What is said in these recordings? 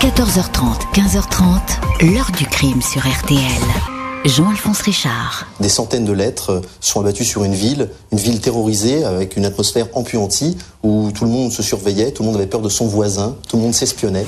14h30, 15h30, l'heure du crime sur RTL. Jean-Alphonse Richard. Des centaines de lettres sont abattues sur une ville, une ville terrorisée avec une atmosphère empuantie où tout le monde se surveillait, tout le monde avait peur de son voisin, tout le monde s'espionnait.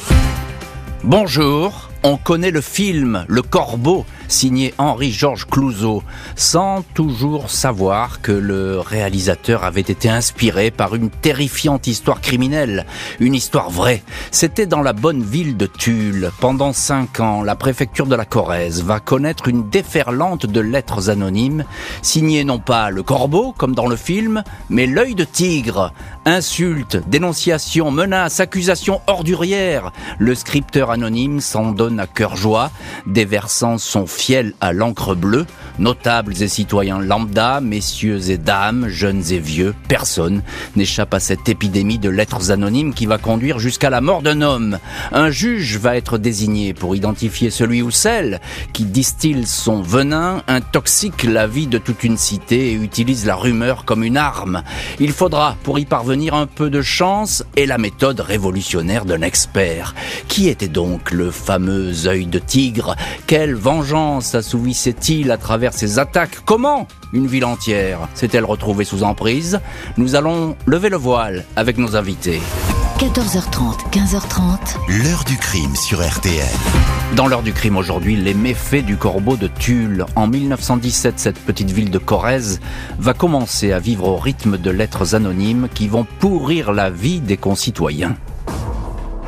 Bonjour, on connaît le film Le Corbeau, signé Henri-Georges Clouzot, sans toujours savoir que le réalisateur avait été inspiré par une terrifiante histoire criminelle, une histoire vraie. C'était dans la bonne ville de Tulle. Pendant cinq ans, la préfecture de la Corrèze va connaître une déferlante de lettres anonymes, signées non pas Le Corbeau, comme dans le film, mais L'œil de tigre. Insultes, dénonciations, menaces, accusations ordurières. Le scripteur anonyme s'en donne à cœur joie, déversant son fiel à l'encre bleue, notables et citoyens lambda, messieurs et dames, jeunes et vieux, personne n'échappe à cette épidémie de lettres anonymes qui va conduire jusqu'à la mort d'un homme. Un juge va être désigné pour identifier celui ou celle qui distille son venin, intoxique la vie de toute une cité et utilise la rumeur comme une arme. Il faudra, pour y parvenir, un peu de chance et la méthode révolutionnaire d'un expert. Qui était donc le fameux œil de tigre? Quelle vengeance assouvissait-il à travers ses attaques? Comment une ville entière s'est-elle retrouvée sous emprise? Nous allons lever le voile avec nos invités. 14h30, 15h30. L'heure du crime sur RTL. Dans l'heure du crime aujourd'hui, les méfaits du corbeau de Tulle. En 1917, cette petite ville de Corrèze va commencer à vivre au rythme de lettres anonymes qui vont pourrir la vie des concitoyens.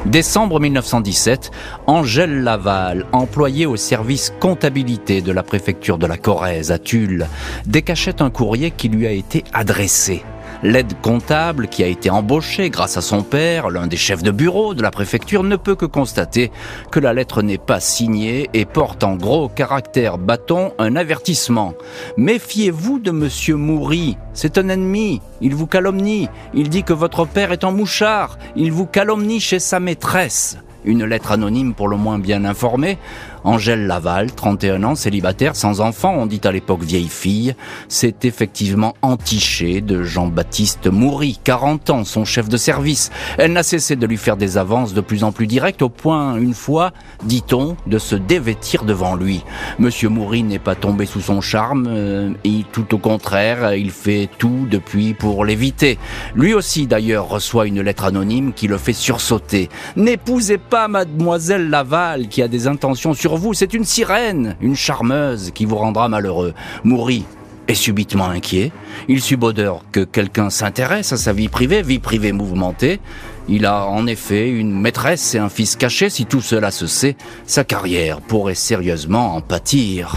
Décembre 1917, Angèle Laval, employée au service comptabilité de la préfecture de la Corrèze à Tulle, décachette un courrier qui lui a été adressé. L'aide comptable, qui a été embauchée grâce à son père, l'un des chefs de bureau de la préfecture, ne peut que constater que la lettre n'est pas signée et porte en gros caractère bâton un avertissement. Méfiez-vous de monsieur Moury, c'est un ennemi, il vous calomnie, il dit que votre père est en mouchard, il vous calomnie chez sa maîtresse. Une lettre anonyme pour le moins bien informée. Angèle Laval, 31 ans, célibataire, sans enfant, on dit à l'époque vieille fille, c'est effectivement entiché de Jean-Baptiste Moury, 40 ans, son chef de service. Elle n'a cessé de lui faire des avances de plus en plus directes, au point, une fois, dit-on, de se dévêtir devant lui. Monsieur Moury n'est pas tombé sous son charme, euh, et tout au contraire, il fait tout depuis pour l'éviter. Lui aussi, d'ailleurs, reçoit une lettre anonyme qui le fait sursauter. N'épousez pas mademoiselle Laval, qui a des intentions sur vous, c'est une sirène, une charmeuse qui vous rendra malheureux. Moury est subitement inquiet. Il subodore que quelqu'un s'intéresse à sa vie privée, vie privée mouvementée. Il a en effet une maîtresse et un fils caché. Si tout cela se sait, sa carrière pourrait sérieusement en pâtir.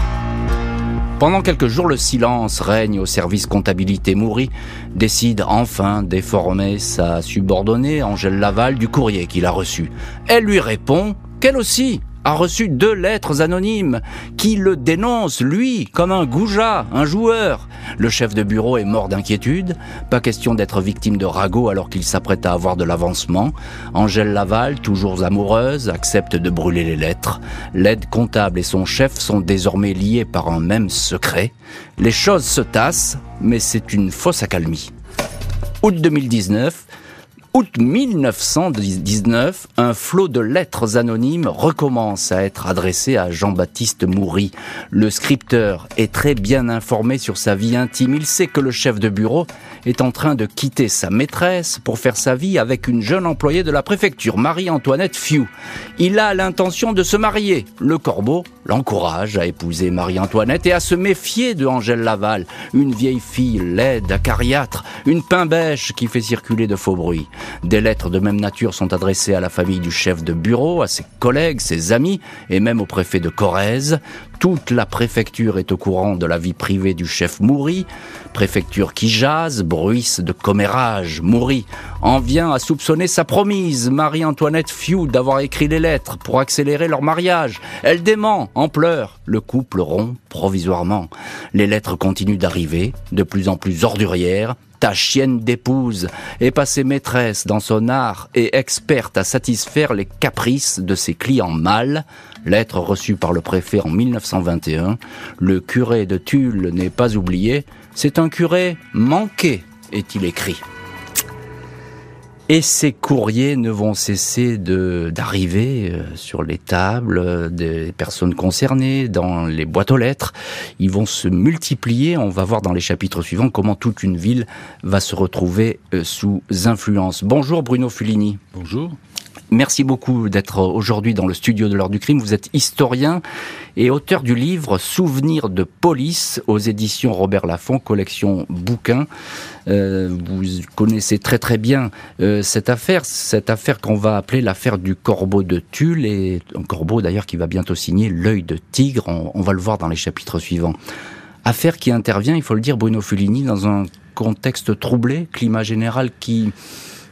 Pendant quelques jours, le silence règne au service comptabilité. Moury décide enfin déformer sa subordonnée, Angèle Laval, du courrier qu'il a reçu. Elle lui répond qu'elle aussi a reçu deux lettres anonymes qui le dénoncent, lui, comme un goujat, un joueur. Le chef de bureau est mort d'inquiétude. Pas question d'être victime de ragot alors qu'il s'apprête à avoir de l'avancement. Angèle Laval, toujours amoureuse, accepte de brûler les lettres. L'aide comptable et son chef sont désormais liés par un même secret. Les choses se tassent, mais c'est une fausse accalmie. Août 2019, Août 1919, un flot de lettres anonymes recommence à être adressé à Jean-Baptiste Moury. Le scripteur est très bien informé sur sa vie intime. Il sait que le chef de bureau est en train de quitter sa maîtresse pour faire sa vie avec une jeune employée de la préfecture, Marie-Antoinette Fiou. Il a l'intention de se marier. Le corbeau l'encourage à épouser Marie-Antoinette et à se méfier de Angèle Laval, une vieille fille laide, acariâtre, une pain-bêche qui fait circuler de faux bruits. Des lettres de même nature sont adressées à la famille du chef de bureau, à ses collègues, ses amis et même au préfet de Corrèze. Toute la préfecture est au courant de la vie privée du chef Moury, préfecture qui jase, bruisse de commérage. Moury en vient à soupçonner sa promise, Marie-Antoinette Fiou, d'avoir écrit les lettres pour accélérer leur mariage. Elle dément, en pleurs. Le couple rompt provisoirement. Les lettres continuent d'arriver, de plus en plus ordurières, ta chienne d'épouse est passée maîtresse dans son art et experte à satisfaire les caprices de ses clients mâles. Lettre reçue par le préfet en 1921. Le curé de Tulle n'est pas oublié. C'est un curé manqué, est-il écrit. Et ces courriers ne vont cesser de d'arriver euh, sur les tables euh, des personnes concernées, dans les boîtes aux lettres. Ils vont se multiplier. On va voir dans les chapitres suivants comment toute une ville va se retrouver euh, sous influence. Bonjour Bruno Fulini. Bonjour. Merci beaucoup d'être aujourd'hui dans le studio de l'heure du crime. Vous êtes historien et auteur du livre Souvenirs de police aux éditions Robert Laffont, collection bouquins. Euh, vous connaissez très très bien euh, cette affaire, cette affaire qu'on va appeler l'affaire du corbeau de Tulle et un corbeau d'ailleurs qui va bientôt signer l'œil de tigre. On, on va le voir dans les chapitres suivants. Affaire qui intervient, il faut le dire, Bruno Fulini, dans un contexte troublé, climat général qui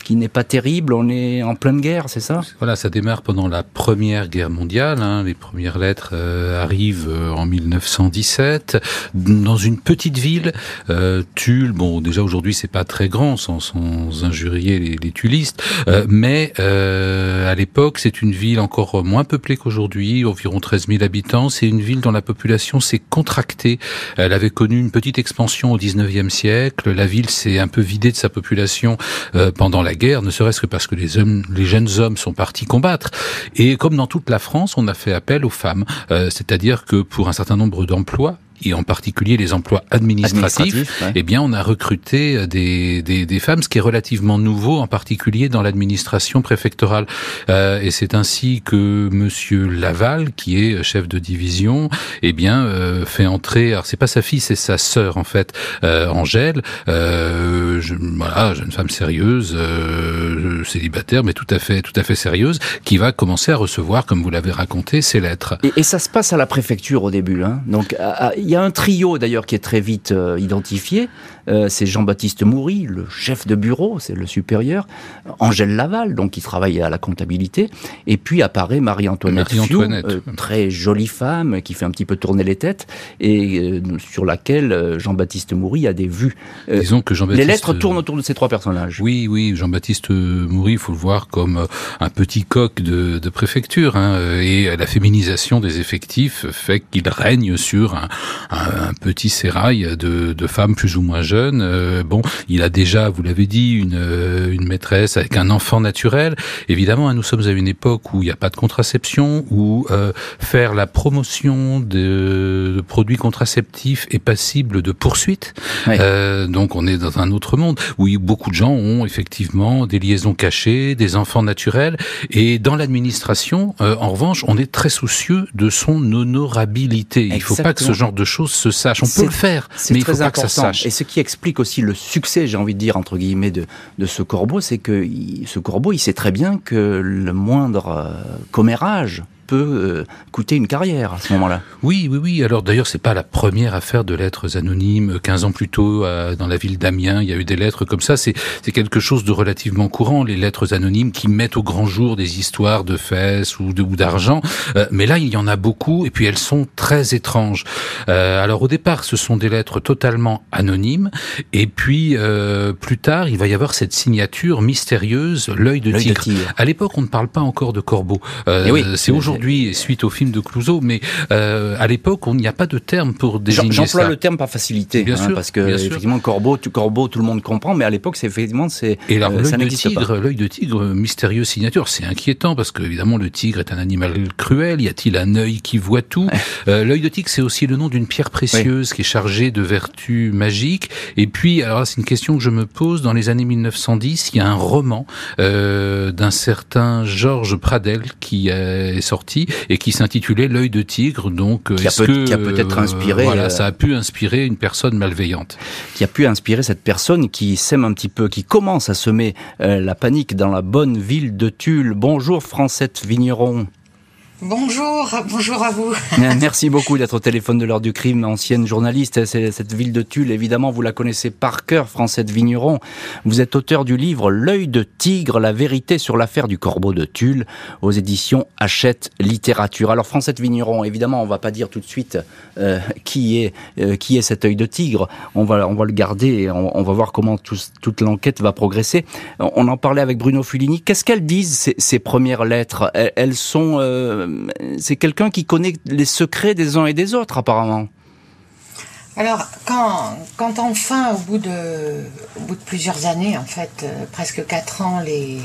qui n'est pas terrible. On est en pleine guerre, c'est ça? Voilà, ça démarre pendant la Première Guerre mondiale. Hein. Les premières lettres euh, arrivent euh, en 1917 dans une petite ville, euh, Tulle. Bon, déjà aujourd'hui c'est pas très grand, sans, sans injurier les, les tullistes, euh, mais euh, à l'époque c'est une ville encore moins peuplée qu'aujourd'hui, environ 13 000 habitants. C'est une ville dont la population s'est contractée. Elle avait connu une petite expansion au 19e siècle. La ville s'est un peu vidée de sa population pendant la guerre, ne serait-ce que parce que les, jeunes hommes sont partis combattre. Et comme dans toute la France, on a fait appel aux femmes. Euh, C'est-à-dire que pour un certain nombre d'emplois, et en particulier les emplois administratifs, ouais. eh bien, on a recruté des, des, des, femmes, ce qui est relativement nouveau, en particulier dans l'administration préfectorale. Euh, et c'est ainsi que Monsieur Laval, qui est chef de division, eh bien, euh, fait entrer. Alors, c'est pas sa fille, c'est sa sœur en fait, euh, Angèle. Euh, je, voilà, jeune femme sérieuse, euh, célibataire, mais tout à fait, tout à fait sérieuse, qui va commencer à recevoir, comme vous l'avez raconté, ces lettres. Et, et, ça se passe à la préfecture au début. Hein. Donc, il y a un trio d'ailleurs qui est très vite euh, identifié. Euh, c'est Jean-Baptiste Moury, le chef de bureau, c'est le supérieur. Angèle Laval, donc qui travaille à la comptabilité. Et puis apparaît Marie-Antoinette Marie Fiou, euh, très jolie femme qui fait un petit peu tourner les têtes et euh, sur laquelle Jean-Baptiste Moury a des vues. Disons que Jean-Baptiste... Les lettres tournent autour de ces trois personnages. Oui, oui, Jean-Baptiste Moury, il faut le voir comme un petit coq de, de préfecture. Hein, et la féminisation des effectifs fait qu'il règne sur un, un, un petit sérail de, de femmes plus ou moins jeunes jeune. Euh, bon, il a déjà, vous l'avez dit, une, euh, une maîtresse avec un enfant naturel. Évidemment, hein, nous sommes à une époque où il n'y a pas de contraception, où euh, faire la promotion de, de, produits contraceptifs est passible de poursuite. Oui. donc, on est dans un autre monde où beaucoup de gens ont effectivement des liaisons cachées, des enfants naturels. Et dans l'administration, en revanche, on est très soucieux de son honorabilité. Il ne faut pas que ce genre de choses se sache. On peut le faire, mais il ne faut pas important. que ça sache. Et ce qui explique aussi le succès, j'ai envie de dire entre guillemets, de, ce corbeau, c'est que ce corbeau, il sait très bien que le moindre euh, commérage peut euh, coûter une carrière à ce moment-là. Oui, oui, oui. Alors d'ailleurs, c'est pas la première affaire de lettres anonymes. 15 ans plus tôt, dans la ville d'Amiens, il y a eu des lettres comme ça. C'est quelque chose de relativement courant, les lettres anonymes qui mettent au grand jour des histoires de fesses ou d'argent. Euh, mais là, il y en a beaucoup, et puis elles sont très étranges. Euh, alors au départ, ce sont des lettres totalement anonymes, et puis euh, plus tard, il va y avoir cette signature mystérieuse, l'œil de, tigre. tigre. À l'époque, on ne parle pas encore de corbeau. Euh, oui, c'est aujourd'hui aujourd'hui suite au film de Clouseau, mais euh, à l'époque, on n'y a pas de terme pour désigner ça. J'emploie le terme par facilité, bien hein, sûr, parce que bien effectivement, sûr. corbeau, tu, corbeau, tout le monde comprend, mais à l'époque, c'est effectivement, c'est et alors euh, l'œil de tigre, l'œil de tigre, mystérieuse signature, c'est inquiétant parce que évidemment le tigre est un animal cruel. Y a-t-il un œil qui voit tout euh, L'œil de tigre, c'est aussi le nom d'une pierre précieuse ouais. qui est chargée de vertus magiques. Et puis, alors c'est une question que je me pose. Dans les années 1910, il y a un roman euh, d'un certain Georges Pradel qui est sorti et qui s'intitulait L'œil de tigre. Donc, qui a, est-ce peut, que qui a peut-être inspiré, voilà, euh, ça a pu inspirer une personne malveillante, qui a pu inspirer cette personne qui sème un petit peu, qui commence à semer euh, la panique dans la bonne ville de Tulle. Bonjour Francette Vigneron. Bonjour, bonjour à vous. Merci beaucoup d'être au téléphone de l'heure du crime, ancienne journaliste. Cette ville de Tulle, évidemment, vous la connaissez par cœur, Francette Vigneron. Vous êtes auteur du livre L'œil de tigre, la vérité sur l'affaire du corbeau de Tulle, aux éditions Hachette Littérature. Alors, Francette Vigneron, évidemment, on va pas dire tout de suite euh, qui est euh, qui est cet œil de tigre. On va on va le garder et on, va voir comment tout, toute l'enquête va progresser. On en parlait avec Bruno Fulini. Qu'est-ce qu'elles disent ces, premières lettres? Elles, elles sont euh, c'est quelqu'un qui connaît les secrets des uns et des autres, apparemment. Alors, quand, quand enfin, au bout, de, au bout de plusieurs années, en fait, euh, presque quatre ans, les,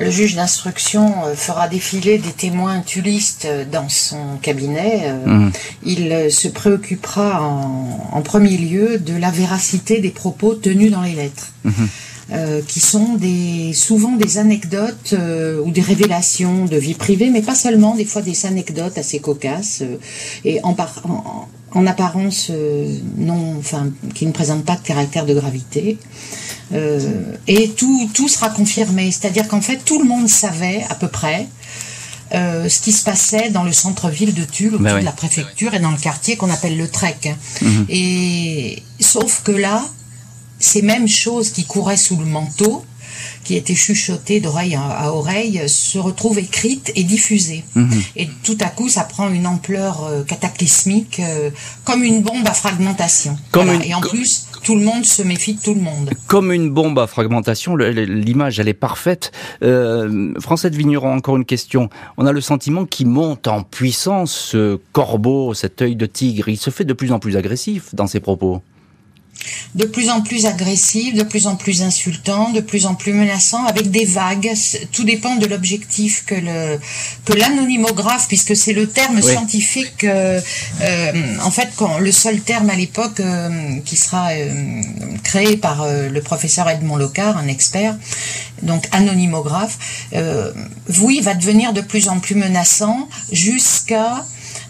le juge d'instruction euh, fera défiler des témoins tulistes dans son cabinet. Euh, Mhm. Il se préoccupera en, en premier lieu de la véracité des propos tenus dans les lettres. Mhm. Euh, qui sont des, souvent des anecdotes euh, ou des révélations de vie privée, mais pas seulement, des fois des anecdotes assez cocasses euh, et en, par- en, en apparence euh, non, enfin, qui ne présentent pas de caractère de gravité. Euh, et tout, tout sera confirmé, c'est-à-dire qu'en fait tout le monde savait à peu près euh, ce qui se passait dans le centre-ville de Tulle, autour Ben oui. de la préfecture et dans le quartier qu'on appelle le Trek. Et sauf que là, ces mêmes choses qui couraient sous le manteau, qui étaient chuchotées d'oreille à, oreille, se retrouvent écrites et diffusées. Et tout à coup, ça prend une ampleur euh, cataclysmique, euh, comme une bombe à fragmentation. Comme Voilà. une- Et en plus, tout le monde se méfie de tout le monde. Comme une bombe à fragmentation, l'image elle est parfaite. Euh, de Vigneron, encore une question. On a le sentiment qu'il monte en puissance, ce corbeau, cet œil de tigre. Il se fait de plus en plus agressif dans ses propos. De plus en plus agressif, de plus en plus insultant, de plus en plus menaçant, avec des vagues. Tout dépend de l'objectif que le que l'anonymographe, puisque c'est le terme Oui. scientifique, euh, euh, en fait, quand, le seul terme à l'époque euh, qui sera euh, créé par euh, le professeur Edmond Locard, un expert, donc anonymographe. Euh, oui, va devenir de plus en plus menaçant jusqu'à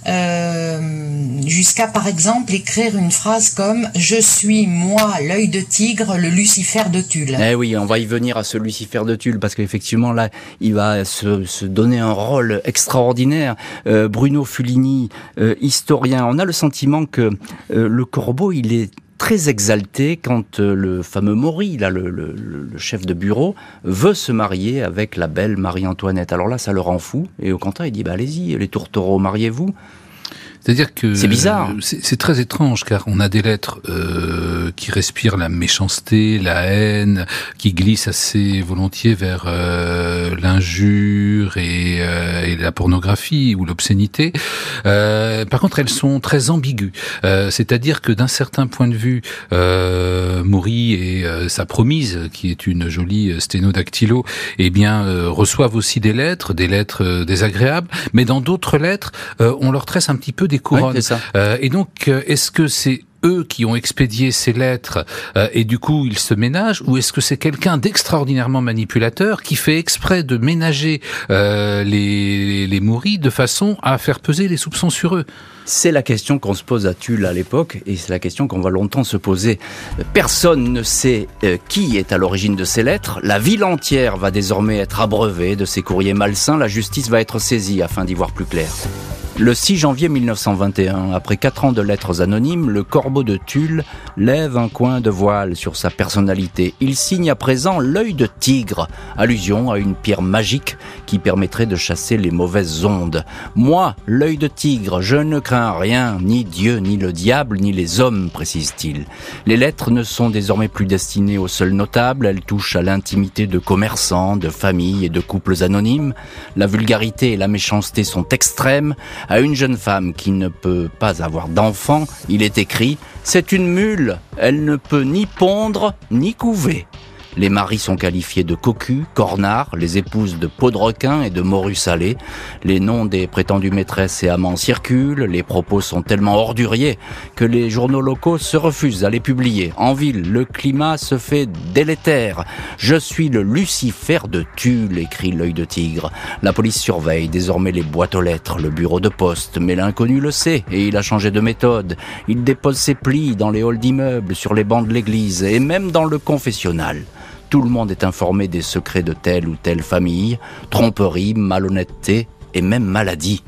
euh, jusqu'à par exemple écrire une phrase comme je suis moi l'œil de tigre le Lucifer de Tulle. Eh oui, on va y venir à ce Lucifer de Tulle parce qu'effectivement là, il va se, se donner un rôle extraordinaire. Euh, Bruno Fulini, euh, historien, on a le sentiment que le corbeau, il est très exalté quand euh, le fameux Maury, là, le, chef de bureau, veut se marier avec la belle Marie-Antoinette. Alors là, ça le rend fou. Et au contraire, il dit, bah, allez-y, les tourtereaux, mariez-vous. C'est-à-dire que C'est bizarre. euh, C'est très étrange car on a des lettres euh, qui respirent la méchanceté, la haine, qui glissent assez volontiers vers euh, l'injure et, euh, et la pornographie ou l'obscénité. Euh, par contre, elles sont très ambiguës. Euh, C'est-à-dire que d'un certain point de vue, euh, Maury et sa promise, qui est une jolie sténodactylo, eh bien reçoivent aussi des lettres, des lettres désagréables, mais dans d'autres lettres, on leur tresse un petit peu des couronnes. Euh, et donc, euh, est-ce que c'est eux qui ont expédié ces lettres euh, et du coup ils se ménagent ou est-ce que c'est quelqu'un d'extraordinairement manipulateur qui fait exprès de ménager euh, les, les Maury de façon à faire peser les soupçons sur eux? C'est la question qu'on se pose à Tulle à l'époque, et c'est la question qu'on va longtemps se poser. Personne ne sait euh, qui est à l'origine de ces lettres. La ville entière va désormais être abreuvée de ces courriers malsains. La justice va être saisie afin d'y voir plus clair. Le 6 janvier 1921, après quatre ans de lettres anonymes, le corbeau de Tulle lève un coin de voile sur sa personnalité. Il signe à présent l'œil de tigre, allusion à une pierre magique qui permettrait de chasser les mauvaises ondes. Moi, l'œil de tigre, je ne crains rien, ni Dieu, ni le diable, ni les hommes, précise-t-il. Les lettres ne sont désormais plus destinées aux seuls notables, elles touchent à l'intimité de commerçants, de familles et de couples anonymes. La vulgarité et la méchanceté sont extrêmes. À une jeune femme qui ne peut pas avoir d'enfant, il est écrit « C'est une mule, elle ne peut ni pondre ni couver ». Les maris sont qualifiés de cocus, cornards, les épouses de peau de requin et de morue salée. Les noms des prétendues maîtresses et amants circulent, les propos sont tellement orduriers que les journaux locaux se refusent à les publier. En ville, le climat se fait délétère. Je suis le Lucifer de Tulle, écrit l'œil de tigre. La police surveille désormais les boîtes aux lettres, le bureau de poste, mais l'inconnu le sait et il a changé de méthode. Il dépose ses plis dans les halls d'immeubles, sur les bancs de l'église et même dans le confessionnal. Tout le monde est informé des secrets de telle ou telle famille, tromperie, malhonnêteté et même maladie.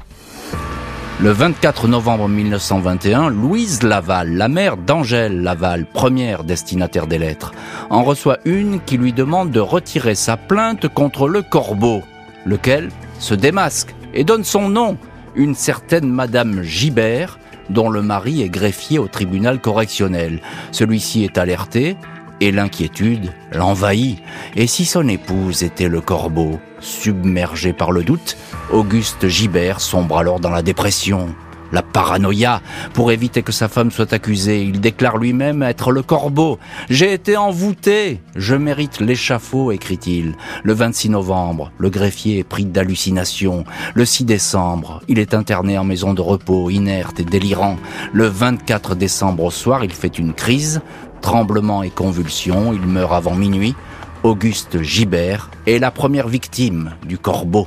Le 24 novembre 1921, Louise Laval, la mère d'Angèle Laval, première destinataire des lettres, en reçoit une qui lui demande de retirer sa plainte contre le corbeau, lequel? Se démasque et donne son nom, une certaine Madame Gibert, dont le mari est greffier au tribunal correctionnel. Celui-ci est alerté et l'inquiétude l'envahit. Et si son épouse était le corbeau, submergé par le doute, Auguste Gibert sombre alors dans la dépression, la paranoïa. Pour éviter que sa femme soit accusée, il déclare lui-même être le corbeau. J'ai été envoûté, je mérite l'échafaud, écrit-il. Le 26 novembre, le greffier est pris d'hallucination. Le 6 décembre, il est interné en maison de repos, inerte et délirant. Le 24 décembre au soir, il fait une crise, tremblement et convulsions, il meurt avant minuit. Auguste Gibert est la première victime du corbeau.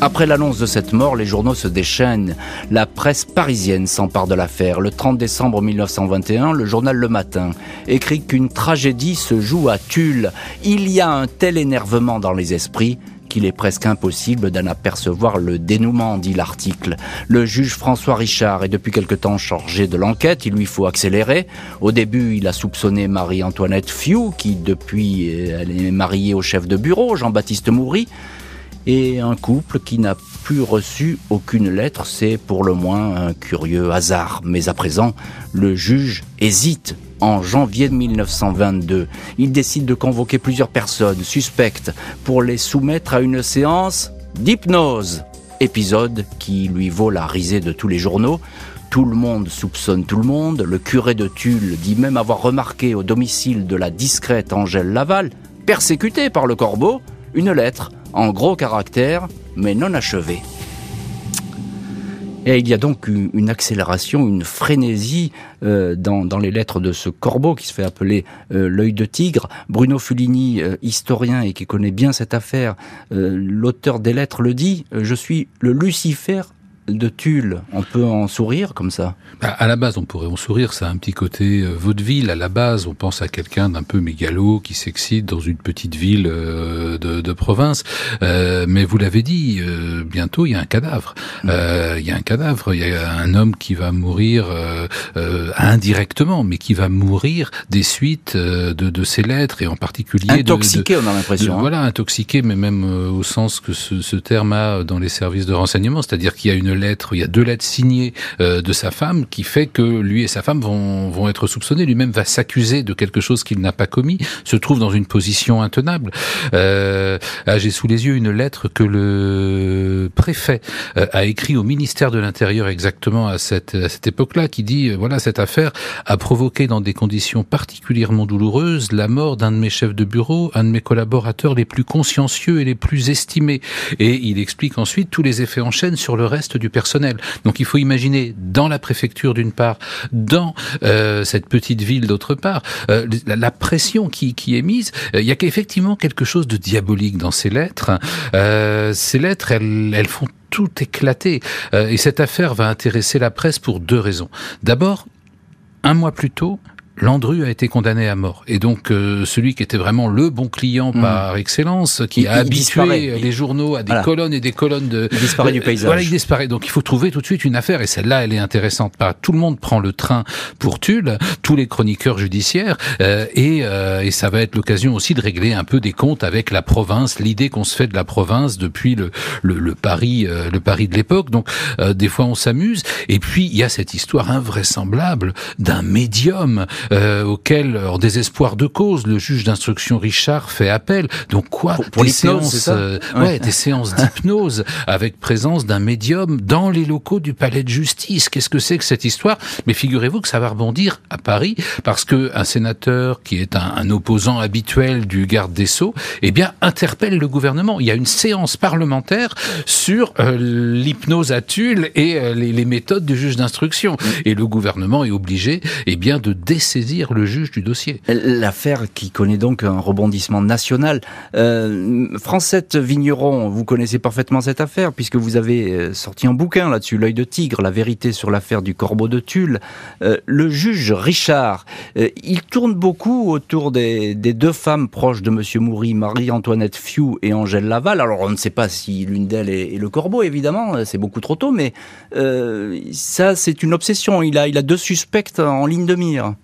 Après l'annonce de cette mort, les journaux se déchaînent. La presse parisienne s'empare de l'affaire. Le 30 décembre 1921, le journal Le Matin écrit qu'une tragédie se joue à Tulle. Il y a un tel énervement dans les esprits qu'il est presque impossible d'en apercevoir le dénouement, dit l'article. Le juge François Richard est depuis quelque temps chargé de l'enquête, il lui faut accélérer. Au début, il a soupçonné Marie-Antoinette Fiou, qui depuis elle est mariée au chef de bureau, Jean-Baptiste Moury et un couple qui n'a plus reçu aucune lettre. C'est pour le moins un curieux hasard. Mais à présent, le juge hésite. En janvier 1922, il décide de convoquer plusieurs personnes suspectes pour les soumettre à une séance d'hypnose. Épisode qui lui vaut la risée de tous les journaux. Tout le monde soupçonne tout le monde. Le curé de Tulle dit même avoir remarqué au domicile de la discrète Angèle Laval, persécutée par le corbeau, une lettre en gros caractères, mais non achevée. Et il y a donc une accélération, une frénésie euh, dans, les lettres de ce corbeau qui se fait appeler euh, l'œil de tigre. Bruno Fulini, euh, historien et qui connaît bien cette affaire, l'auteur des lettres le dit, je suis le Lucifer de Tulle, on peut en sourire comme ça? Bah, À la base, on pourrait en sourire, ça a un petit côté euh, vaudeville. À la base, on pense à quelqu'un d'un peu mégalo qui s'excite dans une petite ville euh, de, province. Euh, mais vous l'avez dit, bientôt, il y a un cadavre. Mm. il y a un cadavre, il y a un homme qui va mourir indirectement, mais qui va mourir des suites de, de ces lettres, et en particulier... Intoxiqué, on a l'impression. Hein. Voilà, intoxiqué, mais même au sens que ce, ce terme a dans les services de renseignement, c'est-à-dire qu'il y a une lettre, il y a deux lettres signées euh, de sa femme qui fait que lui et sa femme vont, vont être soupçonnés. Lui-même va s'accuser de quelque chose qu'il n'a pas commis, se trouve dans une position intenable. Euh, J'ai sous les yeux une lettre que le préfet euh, a écrit au ministère de l'Intérieur exactement à cette, à cette époque-là, qui dit, euh, voilà, cette affaire a provoqué dans des conditions particulièrement douloureuses la mort d'un de mes chefs de bureau, un de mes collaborateurs les plus consciencieux et les plus estimés. Et il explique ensuite tous les effets en chaîne sur le reste du personnel. Donc il faut imaginer dans la préfecture d'une part, dans euh, cette petite ville d'autre part, euh, la, pression qui, qui est mise. Euh, il y a effectivement quelque chose de diabolique dans ces lettres. ces lettres, elles, elles font tout éclater. et cette affaire va intéresser la presse pour deux raisons. D'abord, un mois plus tôt, Landru a été condamné à mort. Et donc, euh, celui qui était vraiment le bon client hmm. par excellence, qui a habitué les journaux à des colonnes et des colonnes de... Il disparaît du paysage. Voilà, il disparaît. Donc, il faut trouver tout de suite une affaire. Et celle-là, elle est intéressante. Pas tout le monde prend le train pour Tulle, tous les chroniqueurs judiciaires. Euh, et, euh, et, ça va être l'occasion aussi de régler un peu des comptes avec la province, l'idée qu'on se fait de la province depuis le, le, le Paris, le Paris de l'époque. Donc, des fois, on s'amuse. Et puis, il y a cette histoire invraisemblable d'un médium euh, auquel, en désespoir de cause, le juge d'instruction Richard fait appel. Donc quoi Pour, des, séances, euh, ouais. des séances d'hypnose avec présence d'un médium dans les locaux du palais de justice. Qu'est-ce que c'est que cette histoire? Mais figurez-vous que ça va rebondir à Paris parce que un sénateur qui est un, un opposant habituel du garde des sceaux, eh bien interpelle le gouvernement. Il y a une séance parlementaire sur euh, l'hypnose à Tulle et euh, les, les, méthodes du juge d'instruction. Et le gouvernement est obligé, eh bien, de décider le juge du dossier. L'affaire qui connaît donc un rebondissement national. Euh, Francette Vigneron, vous connaissez parfaitement cette affaire puisque vous avez euh, sorti un bouquin là-dessus, L'œil de tigre, la vérité sur l'affaire du corbeau de Tulle. Euh, le juge Richard, euh, il tourne beaucoup autour des, deux femmes proches de Monsieur Moury, Marie-Antoinette Fiou et Angèle Laval. Alors on ne sait pas si l'une d'elles est, est, le corbeau, évidemment, c'est beaucoup trop tôt, mais ça c'est une obsession. Il a, il a deux suspects en ligne de mire.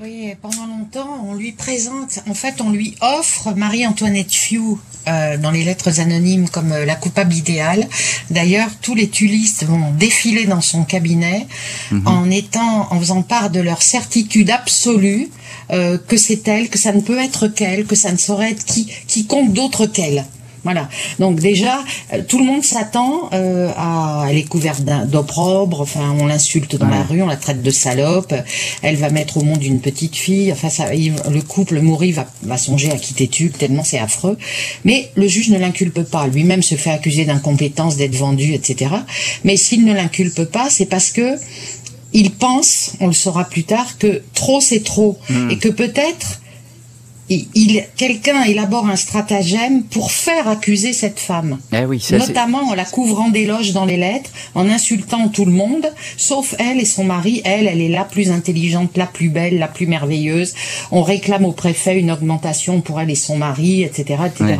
Oui, pendant longtemps, on lui présente, en fait, on lui offre Marie-Antoinette Fiou euh, dans les lettres anonymes comme euh, la coupable idéale. D'ailleurs, tous les tulistes vont défiler dans son cabinet mhm. en étant, en faisant part de leur certitude absolue euh, que c'est elle, que ça ne peut être qu'elle, que ça ne saurait être qui, quiconque d'autre qu'elle. Voilà. Donc déjà, euh, tout le monde s'attend euh, à. Elle est couverte d'opprobre. Enfin, on l'insulte dans la rue, on la traite de salope. Elle va mettre au monde une petite fille. Enfin, ça, le couple Moury va, va songer à quitter Tulle tellement c'est affreux. Mais le juge ne l'inculpe pas. Lui-même se fait accuser d'incompétence, d'être vendu, etc. Mais s'il ne l'inculpe pas, c'est parce que il pense, on le saura plus tard, que trop c'est trop hmm. et que peut-être il, quelqu'un élabore un stratagème pour faire accuser cette femme. Eh oui, Notamment en la couvrant d'éloges dans les lettres, en insultant tout le monde, sauf elle et son mari. Elle, elle est la plus intelligente, la plus belle, la plus merveilleuse. On réclame au préfet une augmentation pour elle et son mari, etc., etc.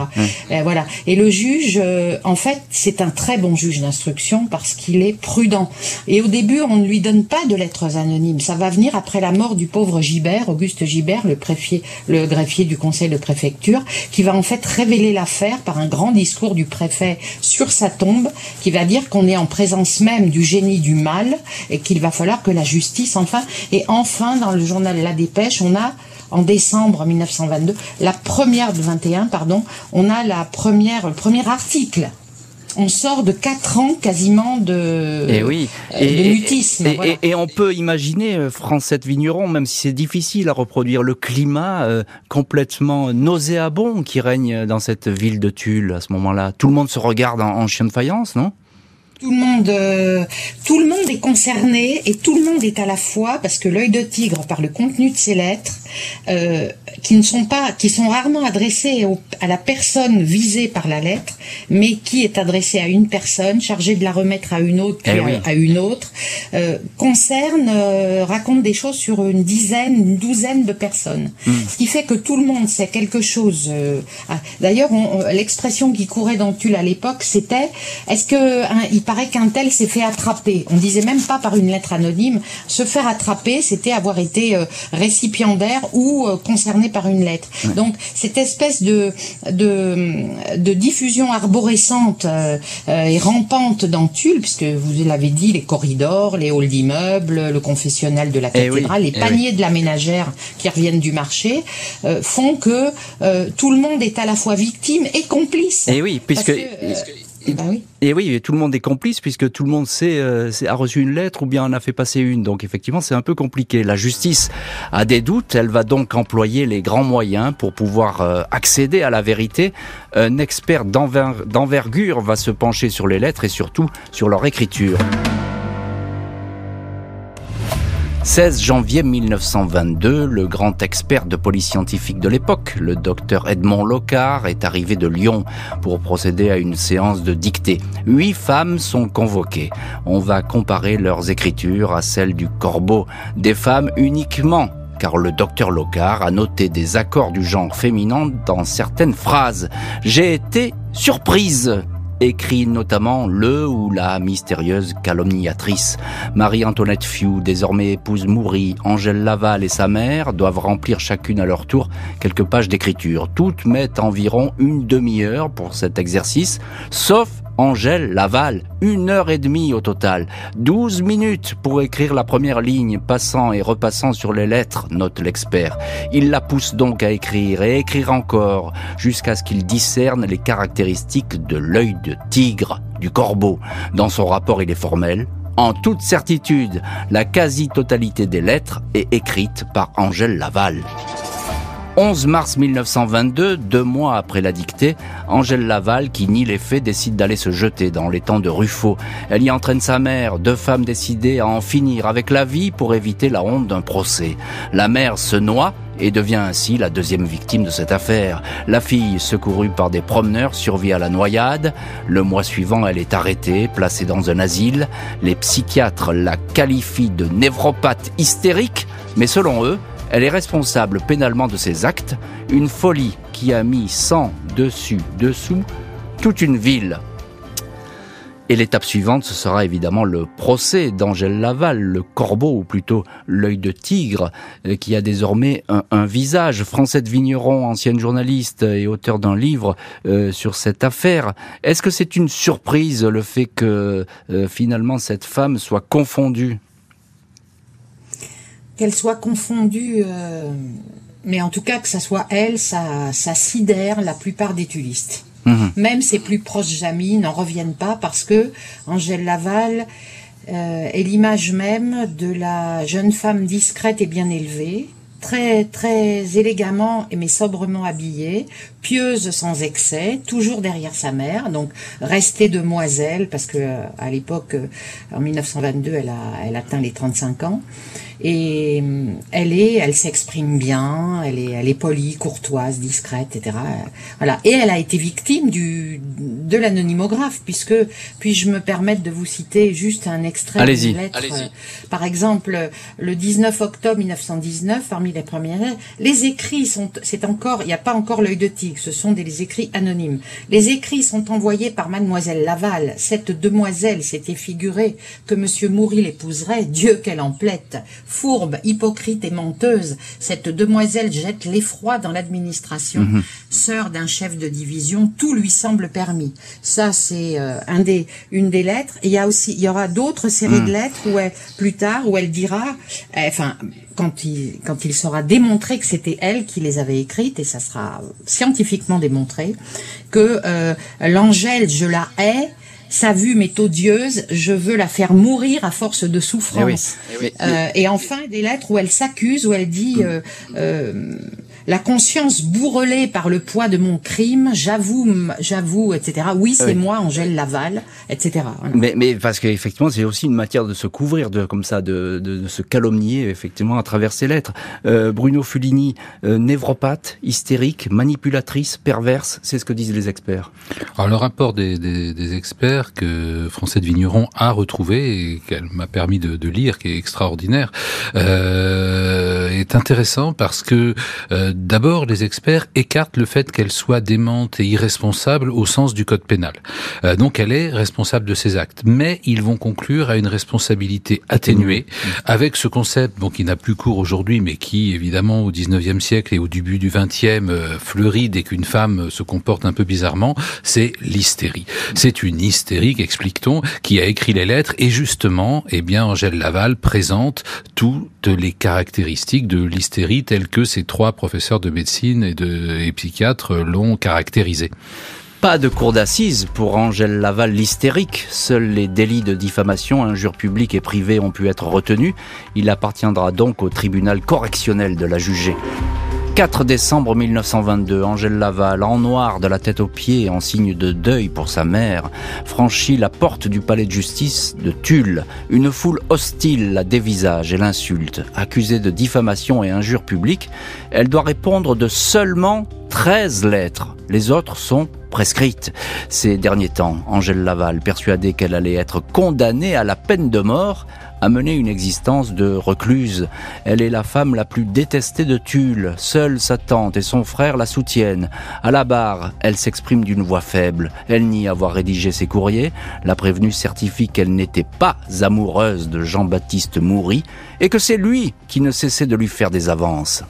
Et voilà. Et le juge, euh, en fait, c'est un très bon juge d'instruction parce qu'il est prudent. Et au début, on ne lui donne pas de lettres anonymes. Ça va venir après la mort du pauvre Gibert, Auguste Gibert, le préfet, le greffier du conseil de préfecture, qui va en fait révéler l'affaire par un grand discours du préfet sur sa tombe, qui va dire qu'on est en présence même du génie du mal et qu'il va falloir que la justice, enfin, et enfin, dans le journal La Dépêche, on a en décembre 1922, la première de 21, pardon, on a la première, le premier article on sort de quatre ans quasiment de, et eh oui. Euh, et, mutisme. Et, on peut imaginer, euh, Francette Vigneron, même si c'est difficile à reproduire, le climat euh, complètement nauséabond qui règne dans cette ville de Tulle à ce moment-là. Tout le monde se regarde en chien de faïence, non? Tout le monde, euh, tout le monde est concerné et tout le monde est à la fois parce que l'œil de tigre, par le contenu de ses lettres, euh, qui ne sont pas, qui sont rarement adressées à la personne visée par la lettre, mais qui est adressée à une personne chargée de la remettre à une autre, puis eh à, une autre, euh, concerne, euh, raconte des choses sur une dizaine, une douzaine de personnes. Hmm. Ce qui fait que tout le monde sait quelque chose. Euh, ah, d'ailleurs, l'expression qui courait dans Tulle à l'époque, c'était est-ce que hein, il paraît qu'un tel s'est fait attraper. On disait même pas par une lettre anonyme. Se faire attraper, c'était avoir été euh, récipiendaire ou euh, concerné par une lettre. Donc cette espèce de de, diffusion arborescente euh, et rampante dans Tulle, puisque vous l'avez dit, les corridors, les halls d'immeubles, le confessionnal de la eh cathédrale, les eh paniers de la ménagère qui reviennent du marché, font que tout le monde est à la fois victime et complice. Et eh oui, puisque ben et, oui. tout le monde est complice puisque tout le monde sait, euh, a reçu une lettre ou bien en a fait passer une. Donc effectivement, c'est un peu compliqué. La justice a des doutes. Elle va donc employer les grands moyens pour pouvoir euh, accéder à la vérité. Un expert d'envergure va se pencher sur les lettres et surtout sur leur écriture. 16 janvier 1922, le grand expert de police scientifique de l'époque, le docteur Edmond Locard, est arrivé de Lyon pour procéder à une séance de dictée. Huit femmes sont convoquées. On va comparer leurs écritures à celles du corbeau. Des femmes uniquement car le docteur Locard a noté des accords du genre féminin dans certaines phrases. J'ai été surprise écrit notamment le ou la mystérieuse calomniatrice. Marie-Antoinette Fiou, désormais épouse Moury, Angèle Laval et sa mère doivent remplir chacune à leur tour quelques pages d'écriture. Toutes mettent environ une demi-heure pour cet exercice, sauf Angèle Laval, une heure et demie au total, douze minutes pour écrire la première ligne, passant et repassant sur les lettres, note l'expert. Il la pousse donc à écrire et écrire encore, jusqu'à ce qu'il discerne les caractéristiques de l'œil de tigre, du corbeau. Dans son rapport, il est formel, en toute certitude, la quasi-totalité des lettres est écrite par Angèle Laval. 11 mars 1922, deux mois après la dictée, Angèle Laval, qui nie les faits, décide d'aller se jeter dans les temps de Ruffo. Elle y entraîne sa mère, deux femmes décidées à en finir avec la vie pour éviter la honte d'un procès. La mère se noie et devient ainsi la deuxième victime de cette affaire. La fille, secourue par des promeneurs, survit à la noyade. Le mois suivant, elle est arrêtée, placée dans un asile. Les psychiatres la qualifient de névropathe hystérique, mais selon eux, elle est responsable pénalement de ses actes, une folie qui a mis sans dessus dessous toute une ville. Et l'étape suivante, ce sera évidemment le procès d'Angèle Laval, le corbeau, ou plutôt l'œil de tigre, euh, qui a désormais un, visage. Francette Vigneron, ancienne journaliste et auteur d'un livre euh, sur cette affaire. Est-ce que c'est une surprise le fait que euh, finalement cette femme soit confondue? Qu'elle soit confondue, euh, mais en tout cas que ça soit elle, ça, ça sidère la plupart des tulistes. Mhm. Même ses plus proches amis n'en reviennent pas parce que Angèle Laval euh, est l'image même de la jeune femme discrète et bien élevée, très très élégamment mais sobrement habillée, pieuse sans excès, toujours derrière sa mère, donc restée demoiselle parce que euh, à l'époque, euh, en 1922, elle a elle atteint les 35 ans et euh, elle est, elle s'exprime bien, elle est, elle est polie, courtoise, discrète, etc. Voilà. Et elle a été victime du de l'anonymographe, puisque puis-je me permettre de vous citer juste un extrait d'une lettre. par exemple, le 19 octobre 1919, parmi les premières, les écrits sont, c'est encore, il n'y a pas encore l'œil de tigre, ce sont des écrits anonymes. Les écrits sont envoyés par Mademoiselle Laval. Cette demoiselle s'était figurée que Monsieur Moury l'épouserait. Dieu qu'elle en plaite Fourbe, hypocrite et menteuse, cette demoiselle jette l'effroi dans l'administration. Mhm. Sœur d'un chef de division, tout lui semble permis. Ça, c'est euh, un des, une des lettres. il y a aussi, il y aura d'autres séries de mhm. lettres où elle, plus tard, où elle dira, euh, enfin, quand il, quand il sera démontré que c'était elle qui les avait écrites, et ça sera scientifiquement démontré, que euh, l'Angèle, je la hais, sa vue m'est odieuse, je veux la faire mourir à force de souffrance. Eh eh euh, et enfin, des lettres où elle s'accuse, où elle dit... Euh, la conscience bourrelée par le poids de mon crime, j'avoue, j'avoue, etc. Oui, c'est moi, Angèle Laval, etc. Mais, mais parce qu'effectivement, c'est aussi une matière de se couvrir, de comme ça, de, de, se calomnier, effectivement, à travers ces lettres. Euh, Bruno Fulini, euh, névropathe, hystérique, manipulatrice, perverse, c'est ce que disent les experts. Alors le rapport des, des, des experts que Français de Vigneron a retrouvé et qu'elle m'a permis de, de, lire, qui est extraordinaire, euh, est intéressant parce que euh, D'abord, les experts écartent le fait qu'elle soit démente et irresponsable au sens du code pénal. Euh, donc elle est responsable de ses actes. Mais ils vont conclure à une responsabilité atténuée avec ce concept bon, qui n'a plus cours aujourd'hui, mais qui évidemment au 19e siècle et au début du 20e euh, fleurit dès qu'une femme se comporte un peu bizarrement, c'est l'hystérie. C'est une hystérique, explique-t-on, qui a écrit les lettres et justement, eh bien, Angèle Laval présente toutes les caractéristiques de l'hystérie telles que ces trois professeurs de médecine et, de, l'ont caractérisé. Pas de cour d'assises pour Angèle Laval l'hystérique. Seuls les délits de diffamation, injures publiques et privées ont pu être retenus. Il appartiendra donc au tribunal correctionnel de la juger. 4 décembre 1922, Angèle Laval, en noir de la tête aux pieds, en signe de deuil pour sa mère, franchit la porte du palais de justice de Tulle. Une foule hostile la dévisage et l'insulte. Accusée de diffamation et injure publique, elle doit répondre de seulement 13 lettres. Les autres sont prescrites. Ces derniers temps, Angèle Laval, persuadée qu'elle allait être condamnée à la peine de mort, a mené une existence de recluse. Elle est la femme la plus détestée de Tulle. Seule sa tante et son frère la soutiennent. À la barre, elle s'exprime d'une voix faible. Elle nie avoir rédigé ses courriers. La prévenue certifie qu'elle n'était pas amoureuse de Jean-Baptiste Moury et que c'est lui qui ne cessait de lui faire des avances.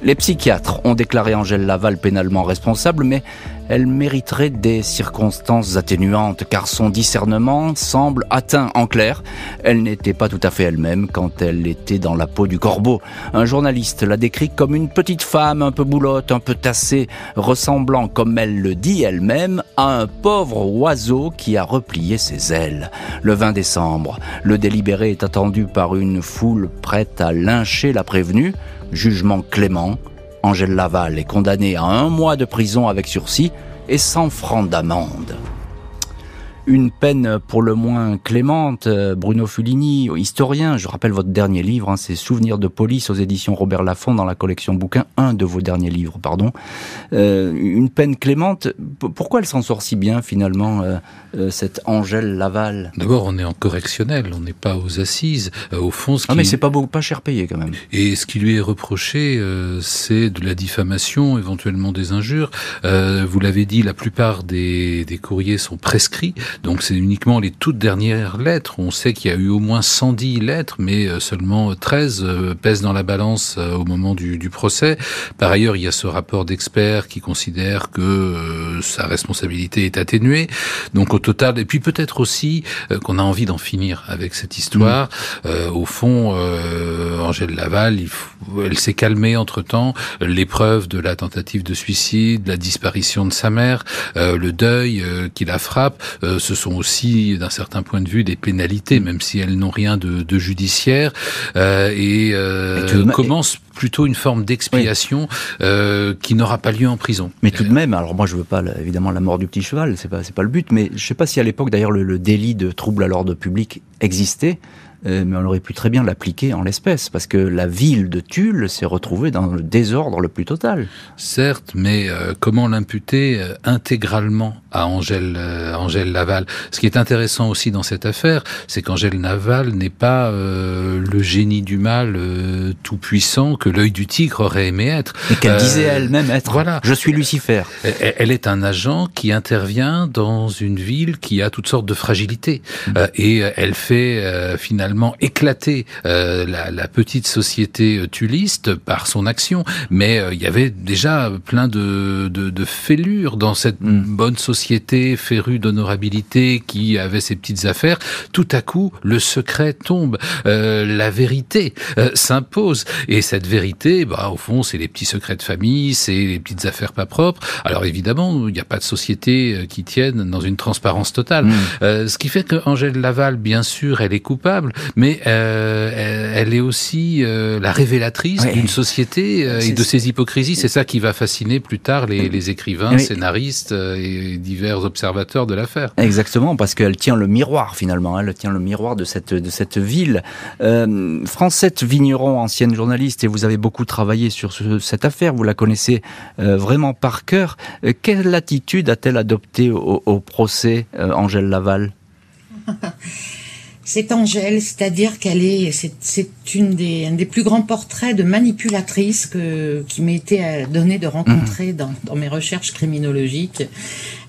Les psychiatres ont déclaré Angèle Laval pénalement responsable, mais elle mériterait des circonstances atténuantes car son discernement semble atteint en clair. Elle n'était pas tout à fait elle-même quand elle était dans la peau du corbeau. Un journaliste l'a décrit comme une petite femme un peu boulotte, un peu tassée, ressemblant, comme elle le dit elle-même, à un pauvre oiseau qui a replié ses ailes. Le 20 décembre, le délibéré est attendu par une foule prête à lyncher la prévenue. Jugement clément, Angèle Laval est condamnée à un mois de prison avec sursis et 100 francs d'amende une peine pour le moins clémente. Euh, Bruno Fulini, historien, je rappelle votre dernier livre, hein, c'est Souvenirs de police aux éditions Robert Laffont dans la collection bouquin, un de vos derniers livres, pardon. Euh, une peine clémente, pourquoi elle s'en sort si bien finalement, euh, cette Angèle Laval? D'abord, on est en correctionnel, on n'est pas aux assises. au fond, ce ah, mais c'est pas, pas cher payé quand même. Et ce qui lui est reproché, c'est de la diffamation, éventuellement des injures. vous l'avez dit, la plupart des, des courriers sont prescrits Donc c'est uniquement les toutes dernières lettres. On sait qu'il y a eu au moins 110 lettres, mais seulement 13 pèsent dans la balance au moment du, du procès. Par ailleurs, il y a ce rapport d'experts qui considère que sa responsabilité est atténuée. Donc au total, et puis peut-être aussi qu'on a envie d'en finir avec cette histoire. Mmh. au fond, Angèle Laval, elle s'est calmée entre-temps. L'épreuve de la tentative de suicide, la disparition de sa mère, euh, le deuil euh, qui la frappe, euh, ce sont aussi, d'un certain point de vue, des pénalités, même si elles n'ont rien de, de judiciaire. et, commence plutôt une forme d'expiation qui n'aura pas lieu en prison. Mais tout de même, alors moi je veux pas évidemment la mort du petit cheval, c'est pas c'est pas le but, mais je sais pas si à l'époque d'ailleurs le, le, délit de trouble à l'ordre public existait. Euh, mais on aurait pu très bien l'appliquer en l'espèce, parce que la ville de Tulle s'est retrouvée dans le désordre le plus total. Certes, mais euh, comment l'imputer euh, intégralement à Angèle, Angèle Laval Ce qui est intéressant aussi dans cette affaire, c'est qu'Angèle Laval n'est pas le génie du mal tout puissant que l'œil du tigre aurait aimé être. Et qu'elle disait elle-même être. Voilà. Je suis Lucifer. Elle est un agent qui intervient dans une ville qui a toutes sortes de fragilités, mmh. et elle fait finalement éclaté euh, la, la, petite société euh, tuliste par son action, mais euh, il y avait déjà plein de, de, de fêlures dans cette mm. bonne société férue d'honorabilité qui avait ses petites affaires. Tout à coup, le secret tombe, la vérité s'impose, et cette vérité, bah, au fond, c'est les petits secrets de famille, c'est les petites affaires pas propres. Alors évidemment, il n'y a pas de société qui tienne dans une transparence totale. Mm. ce qui fait que Angèle Laval, bien sûr, elle est coupable, mais euh, elle est aussi euh, la révélatrice d'une société euh, et de ses hypocrisies. C'est ça qui va fasciner plus tard les, les écrivains, scénaristes et divers observateurs de l'affaire. Exactement, parce qu'elle tient le miroir finalement. Hein, elle tient le miroir de cette de cette ville. Euh, Francette Vigneron, ancienne journaliste, et vous avez beaucoup travaillé sur ce, cette affaire. Vous la connaissez vraiment par cœur. quelle attitude a-t-elle adopté au, au procès, Angèle Laval? c'est Angèle, c'est-à-dire qu'elle est, c'est une des, un des plus grands portraits de manipulatrice que, qui m'a été euh, donné de rencontrer mhm. dans, dans mes recherches criminologiques.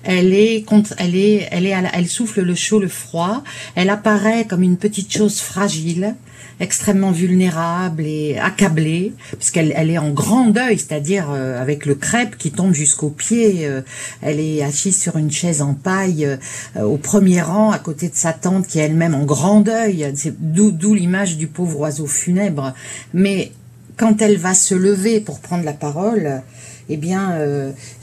Elle est, elle est, elle est, elle souffle le chaud, le froid. Elle apparaît comme une petite chose fragile extrêmement vulnérable et accablée, puisqu'elle elle est en grand deuil, c'est-à-dire euh, avec le crêpe qui tombe jusqu'aux pieds. Euh, elle est assise sur une chaise en paille euh, au premier rang, à côté de sa tante qui est elle-même en grand deuil. D'où l'image du pauvre oiseau funèbre. Mais quand elle va se lever pour prendre la parole, eh bien,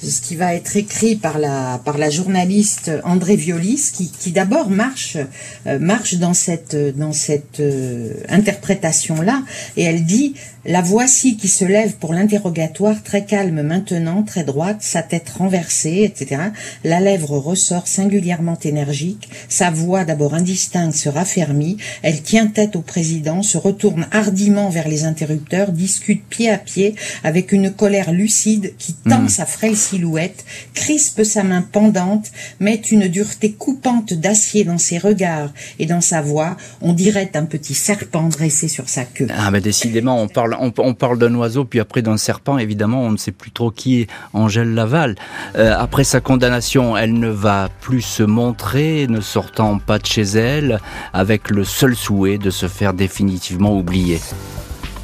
ce qui va être écrit par la par la journaliste André Violis, qui, qui d'abord marche euh, marche dans cette dans cette euh, interprétation là, et elle dit la voici qui se lève pour l'interrogatoire, très calme maintenant, très droite, sa tête renversée, etc. La lèvre ressort singulièrement énergique, sa voix d'abord indistincte se raffermit, elle tient tête au président, se retourne hardiment vers les interrupteurs, discute pied à pied avec une colère lucide qui tend hmm. sa frêle silhouette, crispe sa main pendante, met une dureté coupante d'acier dans ses regards et dans sa voix, on dirait un petit serpent dressé sur sa queue. Ah mais décidément, on parle on, parle d'un oiseau, puis après d'un serpent. Évidemment, on ne sait plus trop qui est Angèle Laval. Euh, après sa condamnation, elle ne va plus se montrer, ne sortant pas de chez elle, avec le seul souhait de se faire définitivement oublier.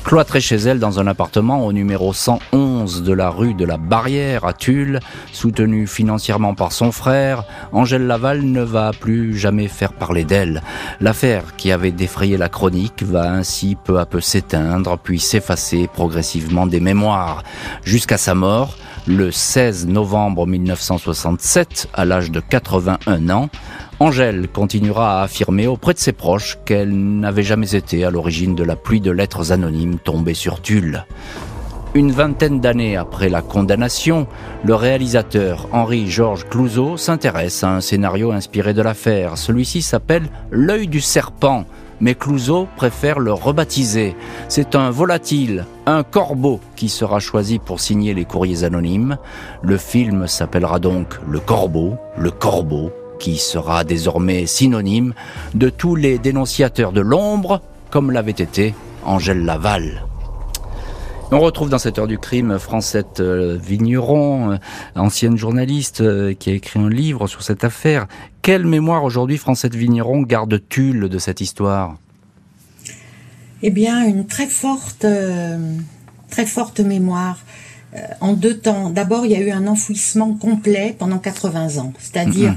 Cloîtrée chez elle dans un appartement au numéro 111 de la rue de la Barrière à Tulle, soutenue financièrement par son frère, Angèle Laval ne va plus jamais faire parler d'elle. L'affaire qui avait défrayé la chronique va ainsi peu à peu s'éteindre puis s'effacer progressivement des mémoires, jusqu'à sa mort le 16 novembre 1967 à l'âge de 81 ans, Angèle continuera à affirmer auprès de ses proches qu'elle n'avait jamais été à l'origine de la pluie de lettres anonymes tombées sur Tulle. Une vingtaine d'années après la condamnation, le réalisateur Henri-Georges Clouzot s'intéresse à un scénario inspiré de l'affaire. Celui-ci s'appelle L'œil du serpent, mais Clouzot préfère le rebaptiser. C'est un volatile, un corbeau qui sera choisi pour signer les courriers anonymes. Le film s'appellera donc Le Corbeau, Le Corbeau, qui sera désormais synonyme de tous les dénonciateurs de l'ombre, comme l'avait été Angèle Laval. On retrouve dans cette heure du crime Francette euh, Vigneron, euh, ancienne journaliste euh, qui a écrit un livre sur cette affaire. Quelle mémoire aujourd'hui Francette Vigneron garde-t-il de cette histoire? Eh bien, une très forte, très forte mémoire en deux temps. D'abord, il y a eu un enfouissement complet pendant 80 ans, c'est-à-dire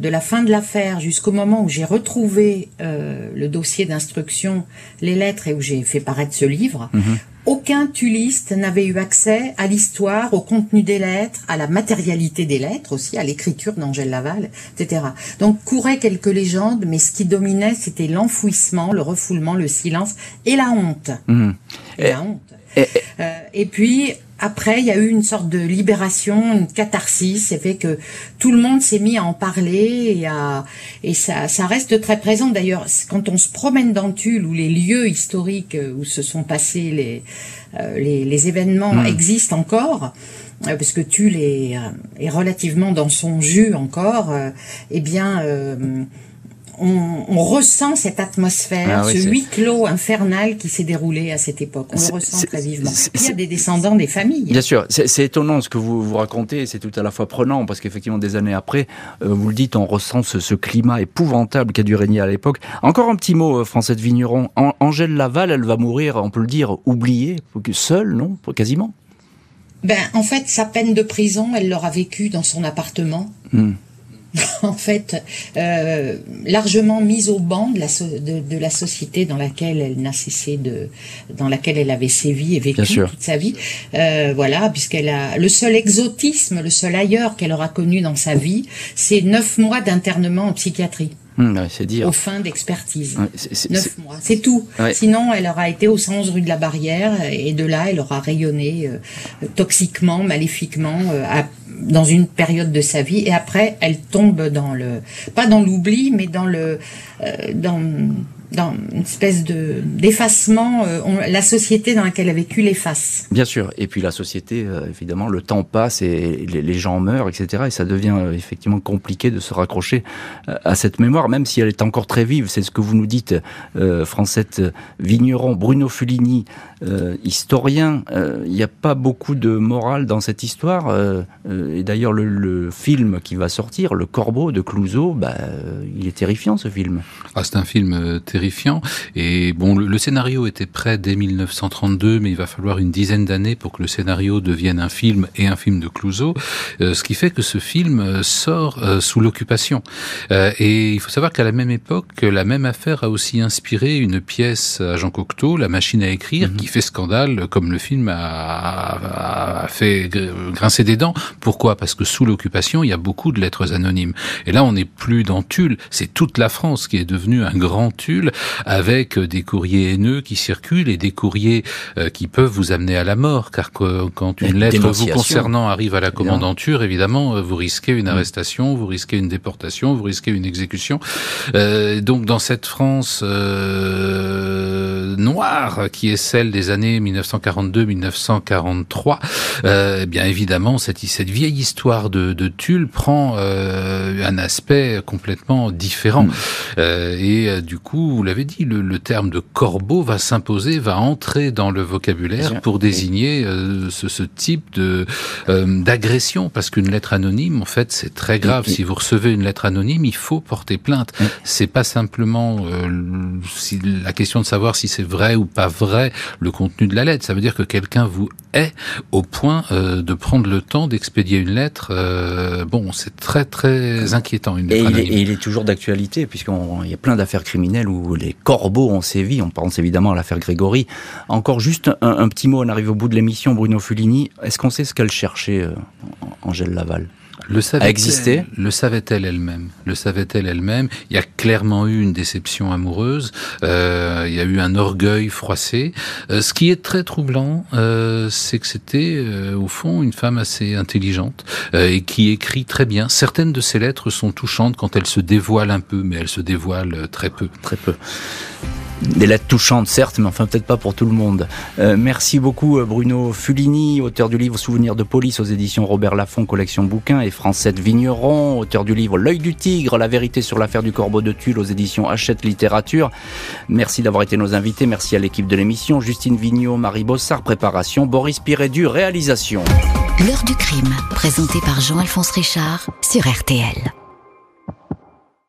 de la fin de l'affaire jusqu'au moment où j'ai retrouvé le dossier d'instruction, les lettres et où j'ai fait paraître ce livre. Mhm aucun tuliste n'avait eu accès à l'histoire, au contenu des lettres, à la matérialité des lettres aussi, à l'écriture d'Angèle Laval, etc. Donc couraient quelques légendes, mais ce qui dominait, c'était l'enfouissement, le refoulement, le silence et la honte. Mmh. Et, la honte. Euh, et puis après, il y a eu une sorte de libération, une catharsis, c'est fait que tout le monde s'est mis à en parler et, à, et ça, ça reste très présent. D'ailleurs, quand on se promène dans Tulle, où les lieux historiques où se sont passés les, euh, les, les, événements hmm. existent encore, euh, parce que Tulle est, est, relativement dans son jus encore, eh bien on, ressent cette atmosphère, ah ce huis clos infernal qui s'est déroulé à cette époque. On le ressent très vivement. Il y a des descendants des familles. Bien sûr, c'est étonnant ce que vous vous racontez, c'est tout à la fois prenant, parce qu'effectivement, des années après, euh, vous le dites, on ressent ce, climat épouvantable qui a dû régner à l'époque. Encore un petit mot, euh, Françoise Vigneron. Angèle Laval, elle va mourir, on peut le dire, oubliée, seule, non? Quasiment? Ben, en fait, sa peine de prison, elle l'aura vécue dans son appartement. Hmm. en fait, euh, largement mise au banc de la, de, la, société dans laquelle elle n'a cessé de, dans laquelle elle avait sévi et vécu toute sa vie. Euh, voilà, puisqu'elle a le seul exotisme, le seul ailleurs qu'elle aura connu dans sa vie, c'est neuf mois d'internement en psychiatrie. Mmh, c'est dire. Aux fins d'expertise. Neuf mois, c'est tout. Sinon, elle aura été au sens rue de la Barrière et de là, elle aura rayonné euh, toxiquement, maléfiquement, euh, à dans une période de sa vie et après elle tombe dans le pas dans l'oubli mais dans le euh, dans dans une espèce de d'effacement, euh, la société dans laquelle a vécu l'efface. Bien sûr, et puis la société, euh, évidemment, le temps passe et les, gens meurent, etc. Et ça devient euh, effectivement compliqué de se raccrocher à cette mémoire, même si elle est encore très vive. C'est ce que vous nous dites, Francette Vigneron, Bruno Fulini, historien. Il n'y a pas beaucoup de morale dans cette histoire. et d'ailleurs, le, film qui va sortir, Le Corbeau de Clouseau, bah, il est terrifiant ce film. Ah, c'est un film terrifiant et bon, le, scénario était prêt dès 1932, mais il va falloir une dizaine d'années pour que le scénario devienne un film et un film de Clouseau, euh, ce qui fait que ce film euh, sort euh, sous l'occupation. et il faut savoir qu'à la même époque, la même affaire a aussi inspiré une pièce à Jean Cocteau, La machine à écrire, mhm. qui fait scandale, comme le film a, a fait grincer des dents. Pourquoi? Parce que sous l'occupation, il y a beaucoup de lettres anonymes. Et là, on n'est plus dans Tulle, c'est toute la France qui est devenue un grand Tulle avec des courriers haineux qui circulent et des courriers euh, qui peuvent vous amener à la mort, car quand une lettre vous concernant arrive à la commandanture, évidemment, euh, vous risquez une mm. arrestation, vous risquez une déportation, vous risquez une exécution. Euh, donc dans cette France noire qui est celle des années 1942-1943, eh bien évidemment cette, cette vieille histoire de, de Tulle prend un aspect complètement différent. Mm. et du coup, vous l'avez dit, le, terme de corbeau va s'imposer, va entrer dans le vocabulaire pour désigner euh, ce, type de euh, d'agression, parce qu'une lettre anonyme, en fait, c'est très grave. Si vous recevez une lettre anonyme, il faut porter plainte. C'est pas simplement euh, si, la question de savoir si c'est vrai ou pas vrai le contenu de la lettre. Ça veut dire que quelqu'un vous est au point de prendre le temps d'expédier une lettre. bon, c'est très très inquiétant. Une et, il est, et il est toujours d'actualité, puisqu'il y a plein d'affaires criminelles où les corbeaux ont sévi. On pense évidemment à l'affaire Grégory. Encore juste un, petit mot, on arrive au bout de l'émission, Bruno Fulini. Est-ce qu'on sait ce qu'elle cherchait, euh, Angèle Laval? Le savait Le savait-elle elle-même? Le savait-elle elle-même? Il y a clairement eu une déception amoureuse. Euh, il y a eu un orgueil froissé. Euh, ce qui est très troublant, euh, c'est que c'était au fond une femme assez intelligente et qui écrit très bien. Certaines de ses lettres sont touchantes quand elle se dévoile un peu, mais elle se dévoile très peu. Très peu. Des lettres touchantes, certes, mais enfin peut-être pas pour tout le monde. Euh, merci beaucoup euh, Bruno Fulini, auteur du livre Souvenirs de police aux éditions Robert Laffont, collection bouquins, et Francette Vigneron, auteur du livre L'œil du tigre, la vérité sur l'affaire du corbeau de Tulle aux éditions Hachette Littérature. Merci d'avoir été nos invités, merci à l'équipe de l'émission, Justine Vignot, Marie Bossard, préparation, Boris Pirédu, réalisation. L'heure du crime, présenté par Jean-Alphonse Richard sur RTL.